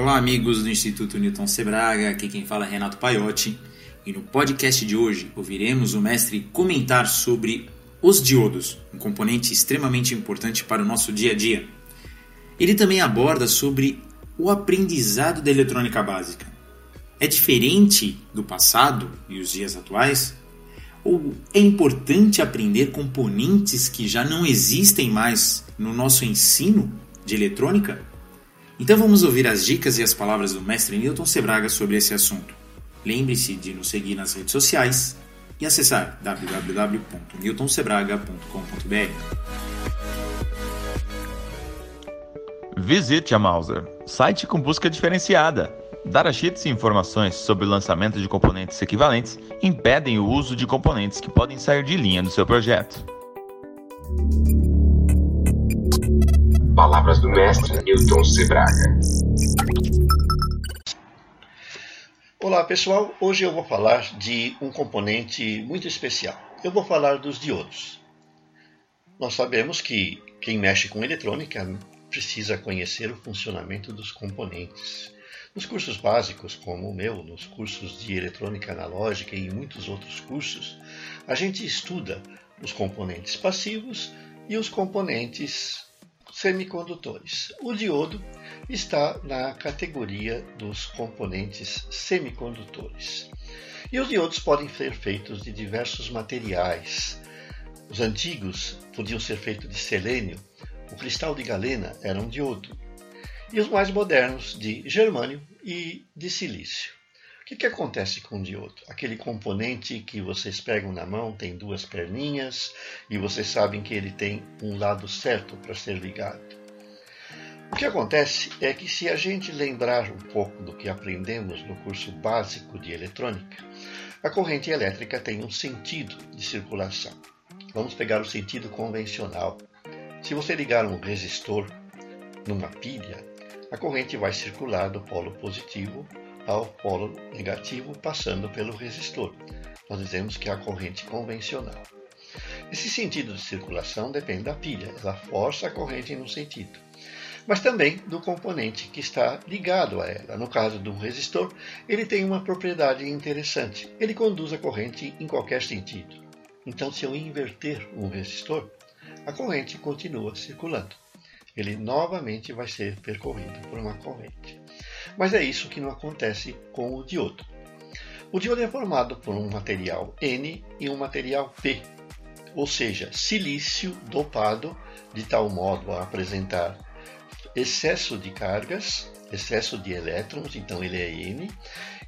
Olá, amigos do Instituto Newton Sebraga, aqui quem fala é Renato Paiotti. E no podcast de hoje ouviremos o mestre comentar sobre os diodos, um componente extremamente importante para o nosso dia a dia. Ele também aborda sobre o aprendizado da eletrônica básica. É diferente do passado e os dias atuais? Ou é importante aprender componentes que já não existem mais no nosso ensino de eletrônica? Então vamos ouvir as dicas e as palavras do mestre Newton Sebraga sobre esse assunto. Lembre-se de nos seguir nas redes sociais e acessar www.newtonsebraga.com.br. Visite a Mauser, site com busca diferenciada. Datasheets e informações sobre o lançamento de componentes equivalentes impedem o uso de componentes que podem sair de linha do seu projeto. Palavras do mestre Newton Sebraga. Olá pessoal, hoje eu vou falar de um componente muito especial. Eu vou falar dos diodos. Nós sabemos que quem mexe com eletrônica precisa conhecer o funcionamento dos componentes. Nos cursos básicos, como o meu, nos cursos de eletrônica analógica e em muitos outros cursos, a gente estuda os componentes passivos e os componentes semicondutores. O diodo está na categoria dos componentes semicondutores. E os diodos podem ser feitos de diversos materiais. Os antigos podiam ser feitos de selênio, o cristal de galena era um diodo, e os mais modernos de germânio e de silício que, que acontece com o diodo? Aquele componente que vocês pegam na mão tem duas perninhas e vocês sabem que ele tem um lado certo para ser ligado. O que acontece é que, se a gente lembrar um pouco do que aprendemos no curso básico de eletrônica, a corrente elétrica tem um sentido de circulação. Vamos pegar o sentido convencional. Se você ligar um resistor numa pilha, a corrente vai circular do polo positivo ao polo negativo passando pelo resistor. Nós dizemos que é a corrente convencional. Esse sentido de circulação depende da pilha, ela força a corrente em um sentido, mas também do componente que está ligado a ela. No caso do resistor, ele tem uma propriedade interessante: ele conduz a corrente em qualquer sentido. Então, se eu inverter um resistor, a corrente continua circulando. Ele novamente vai ser percorrido por uma corrente. Mas é isso que não acontece com o diodo. O diodo é formado por um material N e um material P, ou seja, silício dopado de tal modo a apresentar excesso de cargas, excesso de elétrons, então ele é N,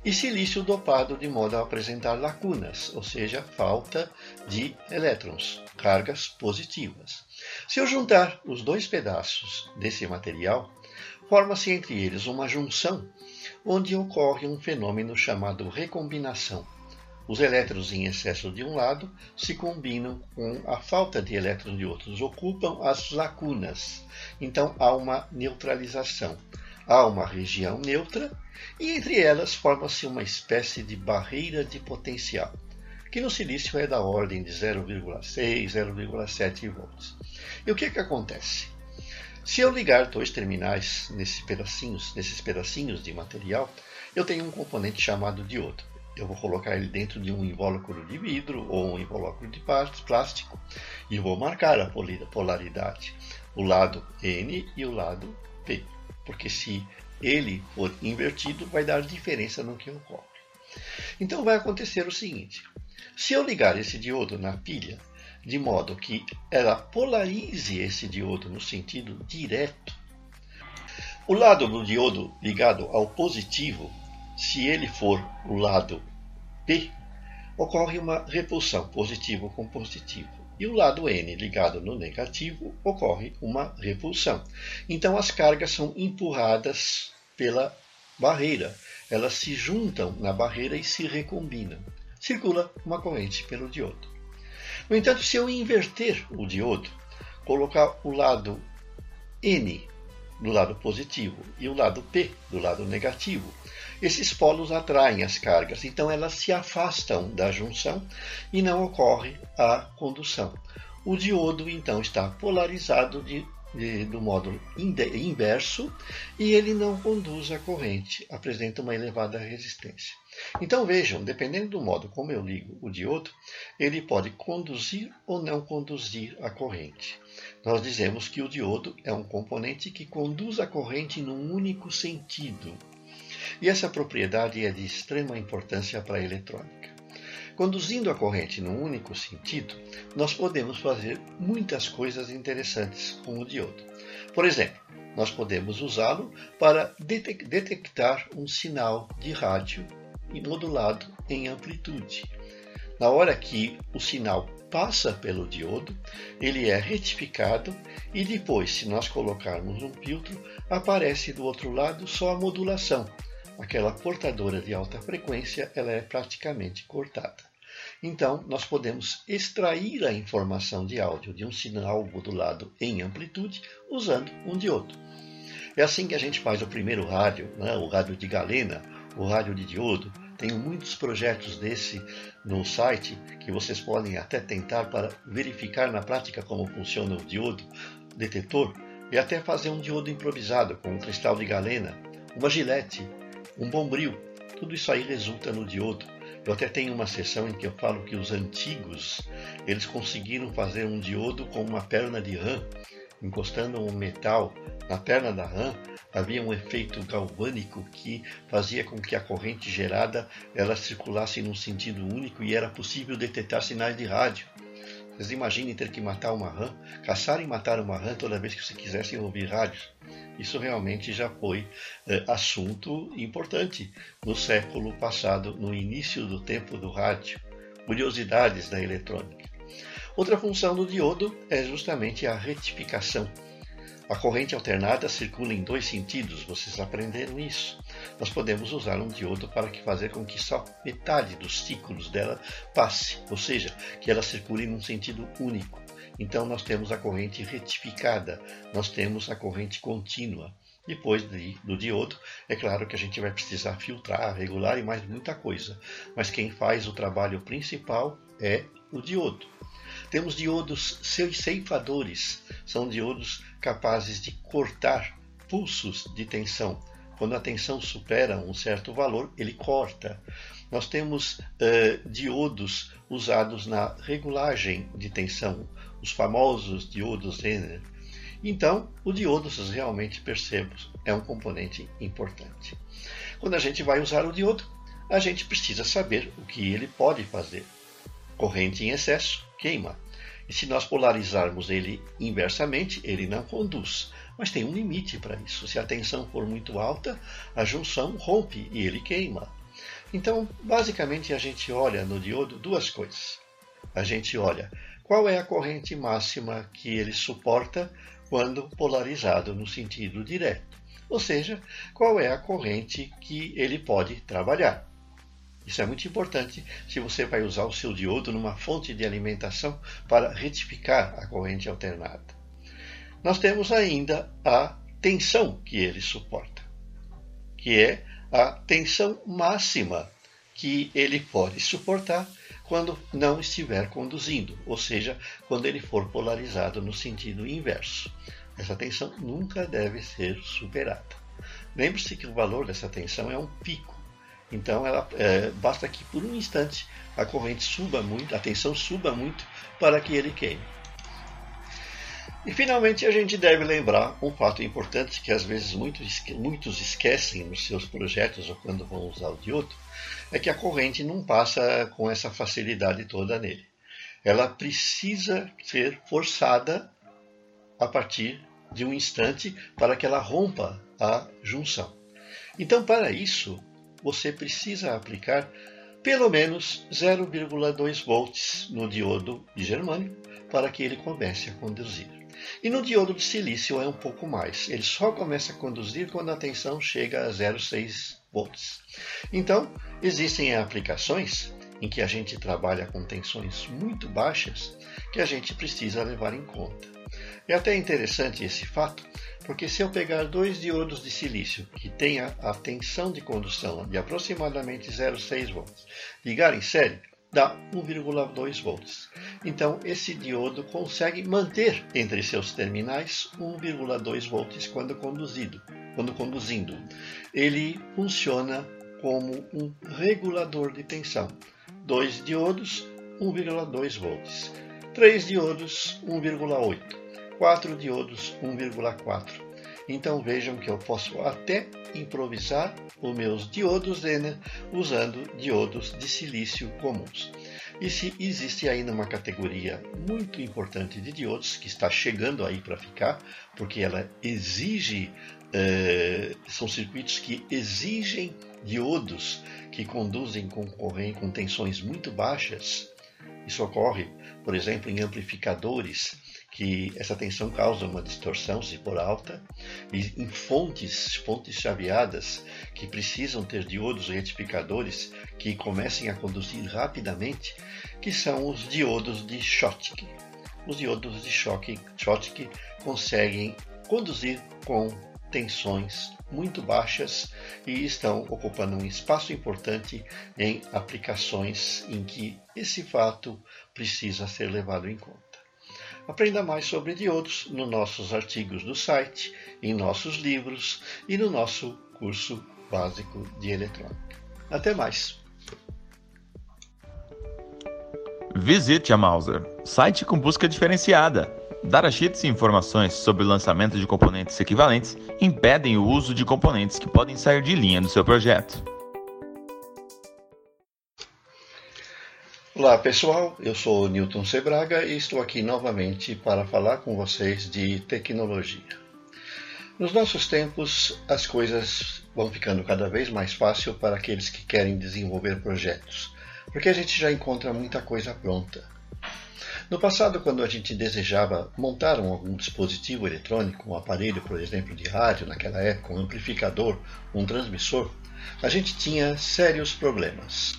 e silício dopado de modo a apresentar lacunas, ou seja, falta de elétrons, cargas positivas. Se eu juntar os dois pedaços desse material, Forma-se entre eles uma junção, onde ocorre um fenômeno chamado recombinação. Os elétrons em excesso de um lado se combinam com a falta de elétrons de outros, ocupam as lacunas. Então há uma neutralização. Há uma região neutra e entre elas forma-se uma espécie de barreira de potencial, que no silício é da ordem de 0,6, 0,7 volts. E o que, que acontece? Se eu ligar dois terminais nesses pedacinhos, nesses pedacinhos de material, eu tenho um componente chamado diodo. Eu vou colocar ele dentro de um invólucro de vidro ou um invólucro de plástico e vou marcar a polaridade, o lado N e o lado P, porque se ele for invertido, vai dar diferença no que ocorre. Então vai acontecer o seguinte: se eu ligar esse diodo na pilha de modo que ela polarize esse diodo no sentido direto. O lado do diodo ligado ao positivo, se ele for o lado P, ocorre uma repulsão positivo com positivo. E o lado N ligado no negativo ocorre uma repulsão. Então as cargas são empurradas pela barreira. Elas se juntam na barreira e se recombinam. Circula uma corrente pelo diodo. No entanto, se eu inverter o diodo, colocar o lado N do lado positivo e o lado P do lado negativo, esses polos atraem as cargas, então elas se afastam da junção e não ocorre a condução. O diodo então está polarizado de de, do modo inverso e ele não conduz a corrente, apresenta uma elevada resistência. Então vejam, dependendo do modo como eu ligo o diodo, ele pode conduzir ou não conduzir a corrente. Nós dizemos que o diodo é um componente que conduz a corrente num único sentido. E essa propriedade é de extrema importância para a eletrônica. Conduzindo a corrente num único sentido, nós podemos fazer muitas coisas interessantes com o diodo. Por exemplo, nós podemos usá-lo para detectar um sinal de rádio modulado em amplitude. Na hora que o sinal passa pelo diodo, ele é retificado e depois, se nós colocarmos um filtro, aparece do outro lado só a modulação. Aquela portadora de alta frequência, ela é praticamente cortada. Então, nós podemos extrair a informação de áudio de um sinal modulado em amplitude usando um diodo. É assim que a gente faz o primeiro rádio, né? o rádio de galena, o rádio de diodo. Tenho muitos projetos desse no site que vocês podem até tentar para verificar na prática como funciona o diodo detetor e até fazer um diodo improvisado com um cristal de galena, uma gilete, um bombril. Tudo isso aí resulta no diodo. Eu até tenho uma sessão em que eu falo que os antigos eles conseguiram fazer um diodo com uma perna de rã, encostando um metal na perna da rã, havia um efeito galvânico que fazia com que a corrente gerada ela circulasse num sentido único e era possível detectar sinais de rádio. Vocês imaginem ter que matar uma rã, caçar e matar uma rã toda vez que você quisesse ouvir rádios. Isso realmente já foi é, assunto importante no século passado, no início do tempo do rádio. Curiosidades da eletrônica. Outra função do diodo é justamente a retificação. A corrente alternada circula em dois sentidos, vocês aprenderam isso. Nós podemos usar um diodo para fazer com que só metade dos ciclos dela passe, ou seja, que ela circule num sentido único. Então nós temos a corrente retificada, nós temos a corrente contínua. Depois de, do diodo, é claro que a gente vai precisar filtrar, regular e mais muita coisa. Mas quem faz o trabalho principal é o diodo. Temos diodos ceifadores, são diodos capazes de cortar pulsos de tensão. Quando a tensão supera um certo valor, ele corta. Nós temos uh, diodos usados na regulagem de tensão os famosos diodos Zener. Então, o diodo, vocês realmente percebem, é um componente importante. Quando a gente vai usar o diodo, a gente precisa saber o que ele pode fazer. Corrente em excesso queima. E se nós polarizarmos ele inversamente, ele não conduz. Mas tem um limite para isso. Se a tensão for muito alta, a junção rompe e ele queima. Então, basicamente, a gente olha no diodo duas coisas. A gente olha qual é a corrente máxima que ele suporta quando polarizado no sentido direto? Ou seja, qual é a corrente que ele pode trabalhar? Isso é muito importante se você vai usar o seu diodo numa fonte de alimentação para retificar a corrente alternada. Nós temos ainda a tensão que ele suporta, que é a tensão máxima que ele pode suportar quando não estiver conduzindo, ou seja, quando ele for polarizado no sentido inverso. Essa tensão nunca deve ser superada. Lembre-se que o valor dessa tensão é um pico. Então, ela, é, basta que por um instante a corrente suba muito, a tensão suba muito para que ele queime. E finalmente a gente deve lembrar um fato importante que às vezes muitos, muitos esquecem nos seus projetos ou quando vão usar o diodo, é que a corrente não passa com essa facilidade toda nele. Ela precisa ser forçada a partir de um instante para que ela rompa a junção. Então, para isso, você precisa aplicar pelo menos 0,2 volts no diodo de germânio para que ele comece a conduzir. E no diodo de silício é um pouco mais. Ele só começa a conduzir quando a tensão chega a 0,6 volts. Então, existem aplicações em que a gente trabalha com tensões muito baixas que a gente precisa levar em conta. É até interessante esse fato, porque se eu pegar dois diodos de silício que têm a tensão de condução de aproximadamente 0,6 volts, ligar em série, dá 1,2 volts. Então, esse diodo consegue manter entre seus terminais 1,2 volts quando conduzido, quando conduzindo. Ele funciona como um regulador de tensão. Dois diodos, 1,2 volts. Três diodos, 1,8. Quatro diodos, 1,4. Então vejam que eu posso até improvisar os meus diodos Zener usando diodos de silício comuns. E se existe ainda uma categoria muito importante de diodos que está chegando aí para ficar, porque ela exige, eh, são circuitos que exigem diodos que conduzem com com tensões muito baixas. Isso ocorre, por exemplo, em amplificadores que essa tensão causa uma distorção se for alta, e em fontes, fontes chaveadas que precisam ter diodos retificadores que comecem a conduzir rapidamente, que são os diodos de Schottky. Os diodos de Schottky conseguem conduzir com tensões muito baixas e estão ocupando um espaço importante em aplicações em que esse fato precisa ser levado em conta. Aprenda mais sobre diodos nos nossos artigos do site, em nossos livros e no nosso curso básico de eletrônica. Até mais! Visite a Mauser, site com busca diferenciada. Datasheets e informações sobre o lançamento de componentes equivalentes impedem o uso de componentes que podem sair de linha do seu projeto. Olá pessoal, eu sou Newton Sebraga e estou aqui novamente para falar com vocês de tecnologia. Nos nossos tempos, as coisas vão ficando cada vez mais fácil para aqueles que querem desenvolver projetos, porque a gente já encontra muita coisa pronta. No passado, quando a gente desejava montar um, algum dispositivo eletrônico, um aparelho, por exemplo, de rádio, naquela época, um amplificador, um transmissor, a gente tinha sérios problemas.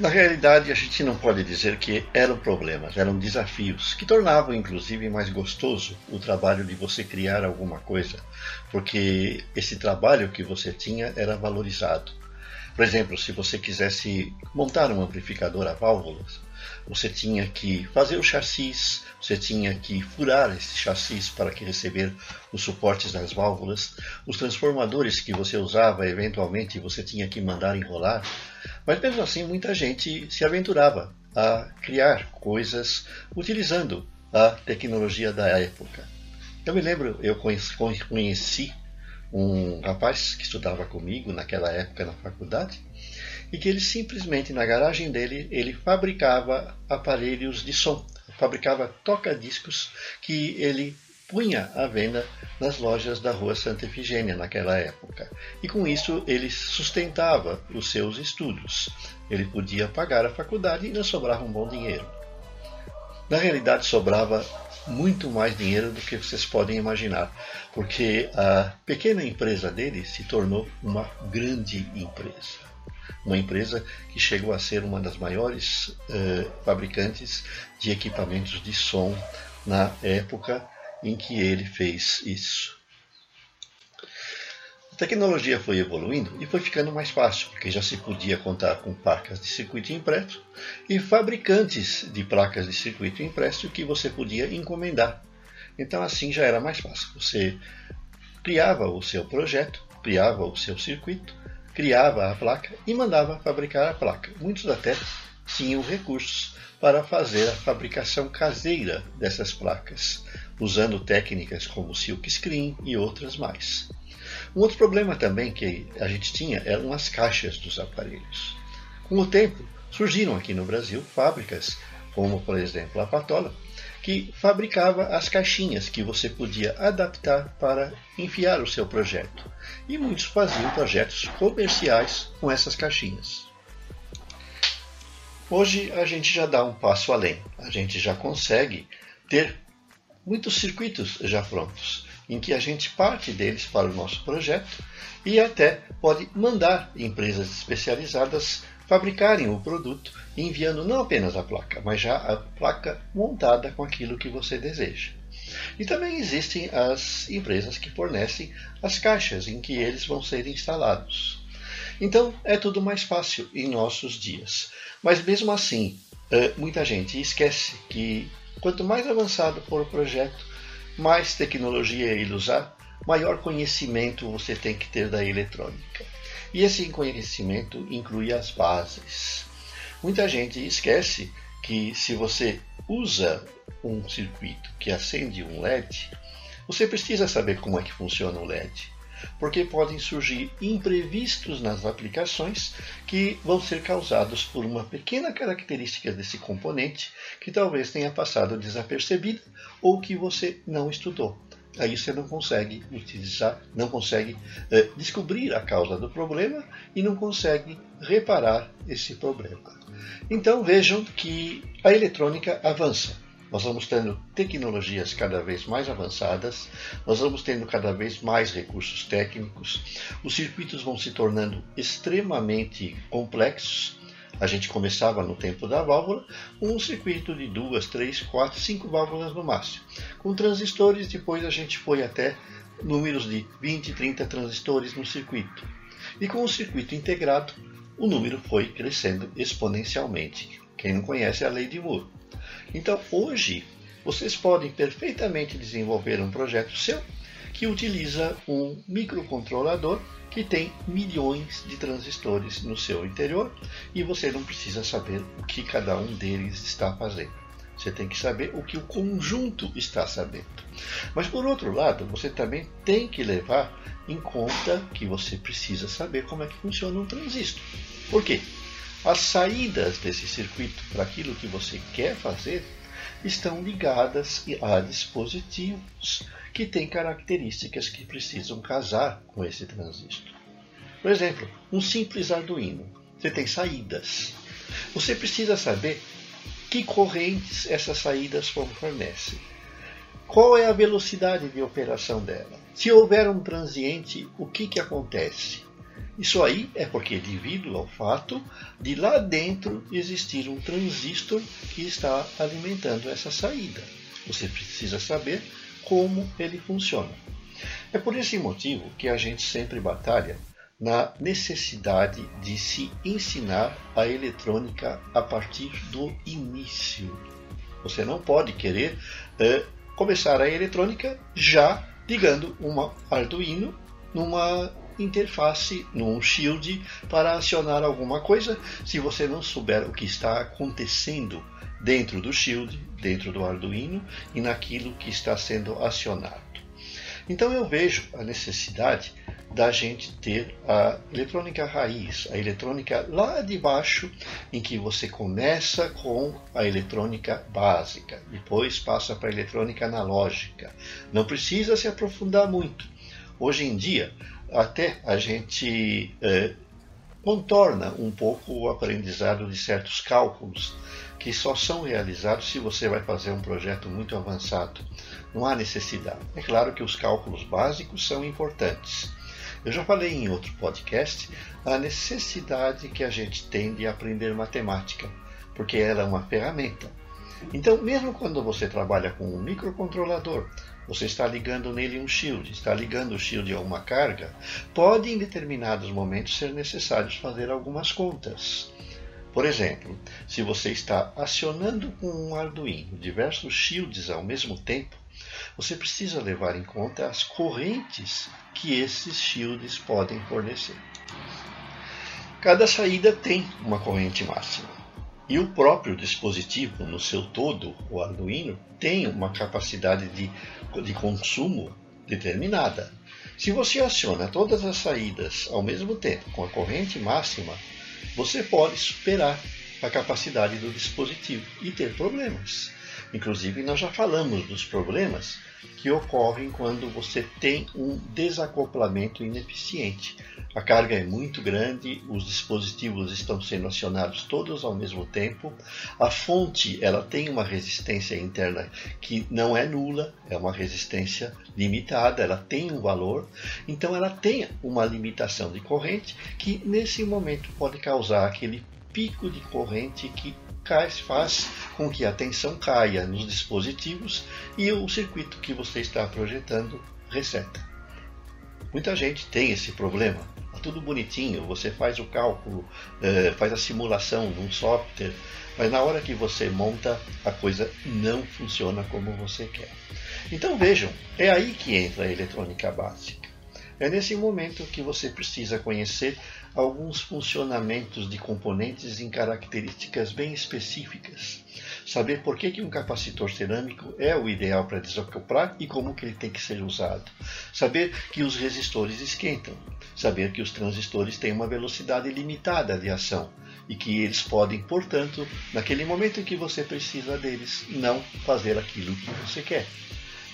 Na realidade, a gente não pode dizer que eram problemas, eram desafios que tornavam inclusive mais gostoso o trabalho de você criar alguma coisa, porque esse trabalho que você tinha era valorizado. Por exemplo, se você quisesse montar um amplificador a válvulas, você tinha que fazer o chassis, você tinha que furar esse chassis para que receber os suportes das válvulas, os transformadores que você usava, eventualmente você tinha que mandar enrolar, mas mesmo assim muita gente se aventurava a criar coisas utilizando a tecnologia da época. Eu me lembro, eu conheci um rapaz que estudava comigo naquela época na faculdade, e que ele simplesmente na garagem dele ele fabricava aparelhos de som, fabricava toca-discos que ele punha à venda nas lojas da rua Santa Efigênia naquela época. E com isso ele sustentava os seus estudos. Ele podia pagar a faculdade e não sobrava um bom dinheiro. Na realidade, sobrava muito mais dinheiro do que vocês podem imaginar, porque a pequena empresa dele se tornou uma grande empresa uma empresa que chegou a ser uma das maiores eh, fabricantes de equipamentos de som na época em que ele fez isso. A tecnologia foi evoluindo e foi ficando mais fácil, porque já se podia contar com placas de circuito impresso e fabricantes de placas de circuito impresso que você podia encomendar. Então assim já era mais fácil. Você criava o seu projeto, criava o seu circuito, criava a placa e mandava fabricar a placa. Muitos até tinham recursos para fazer a fabricação caseira dessas placas, usando técnicas como silk screen e outras mais. Um outro problema também que a gente tinha eram as caixas dos aparelhos. Com o tempo, surgiram aqui no Brasil fábricas, como por exemplo a Patola, que fabricava as caixinhas que você podia adaptar para enfiar o seu projeto. E muitos faziam projetos comerciais com essas caixinhas. Hoje a gente já dá um passo além. A gente já consegue ter muitos circuitos já prontos, em que a gente parte deles para o nosso projeto e até pode mandar empresas especializadas fabricarem o produto enviando não apenas a placa, mas já a placa montada com aquilo que você deseja. E também existem as empresas que fornecem as caixas em que eles vão ser instalados. Então é tudo mais fácil em nossos dias. Mas mesmo assim, eh, muita gente esquece que quanto mais avançado for o projeto, mais tecnologia ele usar, maior conhecimento você tem que ter da eletrônica. E esse conhecimento inclui as bases. Muita gente esquece que se você usa um circuito que acende um LED, você precisa saber como é que funciona o LED, porque podem surgir imprevistos nas aplicações que vão ser causados por uma pequena característica desse componente que talvez tenha passado desapercebida ou que você não estudou. Aí você não consegue utilizar, não consegue eh, descobrir a causa do problema e não consegue reparar esse problema. Então vejam que a eletrônica avança. Nós vamos tendo tecnologias cada vez mais avançadas, nós vamos tendo cada vez mais recursos técnicos, os circuitos vão se tornando extremamente complexos. A gente começava no tempo da válvula um circuito de duas, três, quatro, cinco válvulas no máximo. Com transistores, depois a gente foi até números de 20, 30 transistores no circuito. E com o circuito integrado, o número foi crescendo exponencialmente. Quem não conhece a lei de Moore. Então, hoje, vocês podem perfeitamente desenvolver um projeto seu que utiliza um microcontrolador que tem milhões de transistores no seu interior e você não precisa saber o que cada um deles está fazendo. Você tem que saber o que o conjunto está sabendo. Mas por outro lado, você também tem que levar em conta que você precisa saber como é que funciona um transistor. Por quê? As saídas desse circuito para aquilo que você quer fazer estão ligadas a dispositivos que têm características que precisam casar com esse transistor. Por exemplo, um simples Arduino. Você tem saídas. Você precisa saber que correntes essas saídas fornecem. Qual é a velocidade de operação dela? Se houver um transiente, o que, que acontece? Isso aí é porque devido ao fato de lá dentro existir um transistor que está alimentando essa saída. Você precisa saber como ele funciona. É por esse motivo que a gente sempre batalha na necessidade de se ensinar a eletrônica a partir do início. Você não pode querer é, começar a eletrônica já ligando um Arduino numa interface, num shield, para acionar alguma coisa, se você não souber o que está acontecendo dentro do shield, dentro do Arduino e naquilo que está sendo acionado. Então eu vejo a necessidade da gente ter a eletrônica raiz, a eletrônica lá de baixo, em que você começa com a eletrônica básica, depois passa para a eletrônica analógica. Não precisa se aprofundar muito. Hoje em dia, até a gente é, contorna um pouco o aprendizado de certos cálculos que só são realizados se você vai fazer um projeto muito avançado. Não há necessidade. É claro que os cálculos básicos são importantes. Eu já falei em outro podcast a necessidade que a gente tem de aprender matemática, porque ela é uma ferramenta. Então, mesmo quando você trabalha com um microcontrolador, você está ligando nele um shield, está ligando o shield a uma carga, pode em determinados momentos ser necessário fazer algumas contas. Por exemplo, se você está acionando com um Arduino diversos shields ao mesmo tempo, você precisa levar em conta as correntes que esses shields podem fornecer. Cada saída tem uma corrente máxima. E o próprio dispositivo, no seu todo, o Arduino, tem uma capacidade de, de consumo determinada. Se você aciona todas as saídas ao mesmo tempo com a corrente máxima, você pode superar a capacidade do dispositivo e ter problemas. Inclusive, nós já falamos dos problemas que ocorrem quando você tem um desacoplamento ineficiente. A carga é muito grande, os dispositivos estão sendo acionados todos ao mesmo tempo. A fonte ela tem uma resistência interna que não é nula, é uma resistência limitada, ela tem um valor, então ela tem uma limitação de corrente que nesse momento pode causar aquele pico de corrente que faz com que a tensão caia nos dispositivos e o circuito que você está projetando reseta. Muita gente tem esse problema. Tá tudo bonitinho, você faz o cálculo, é, faz a simulação num software, mas na hora que você monta, a coisa não funciona como você quer. Então vejam, é aí que entra a eletrônica básica. É nesse momento que você precisa conhecer alguns funcionamentos de componentes em características bem específicas. Saber por que, que um capacitor cerâmico é o ideal para desacoplar e como que ele tem que ser usado. Saber que os resistores esquentam. Saber que os transistores têm uma velocidade limitada de ação e que eles podem, portanto, naquele momento em que você precisa deles, não fazer aquilo que você quer.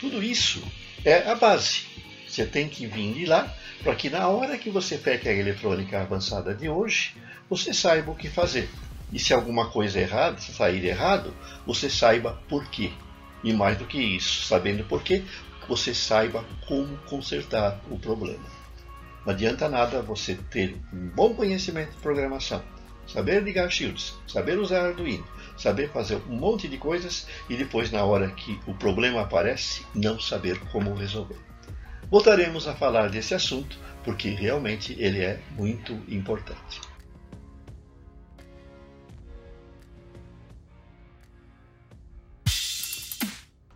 Tudo isso é a base. Você tem que vir de lá para que na hora que você pegue a eletrônica avançada de hoje, você saiba o que fazer. E se alguma coisa errada, sair errado, você saiba por quê. E mais do que isso, sabendo por quê, você saiba como consertar o problema. Não adianta nada você ter um bom conhecimento de programação, saber ligar shields, saber usar Arduino, saber fazer um monte de coisas e depois, na hora que o problema aparece, não saber como resolver. Voltaremos a falar desse assunto porque realmente ele é muito importante.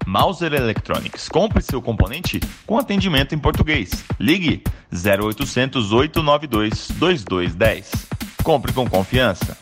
Mauser Electronics. Compre seu componente com atendimento em português. Ligue 0800 892 2210. Compre com confiança.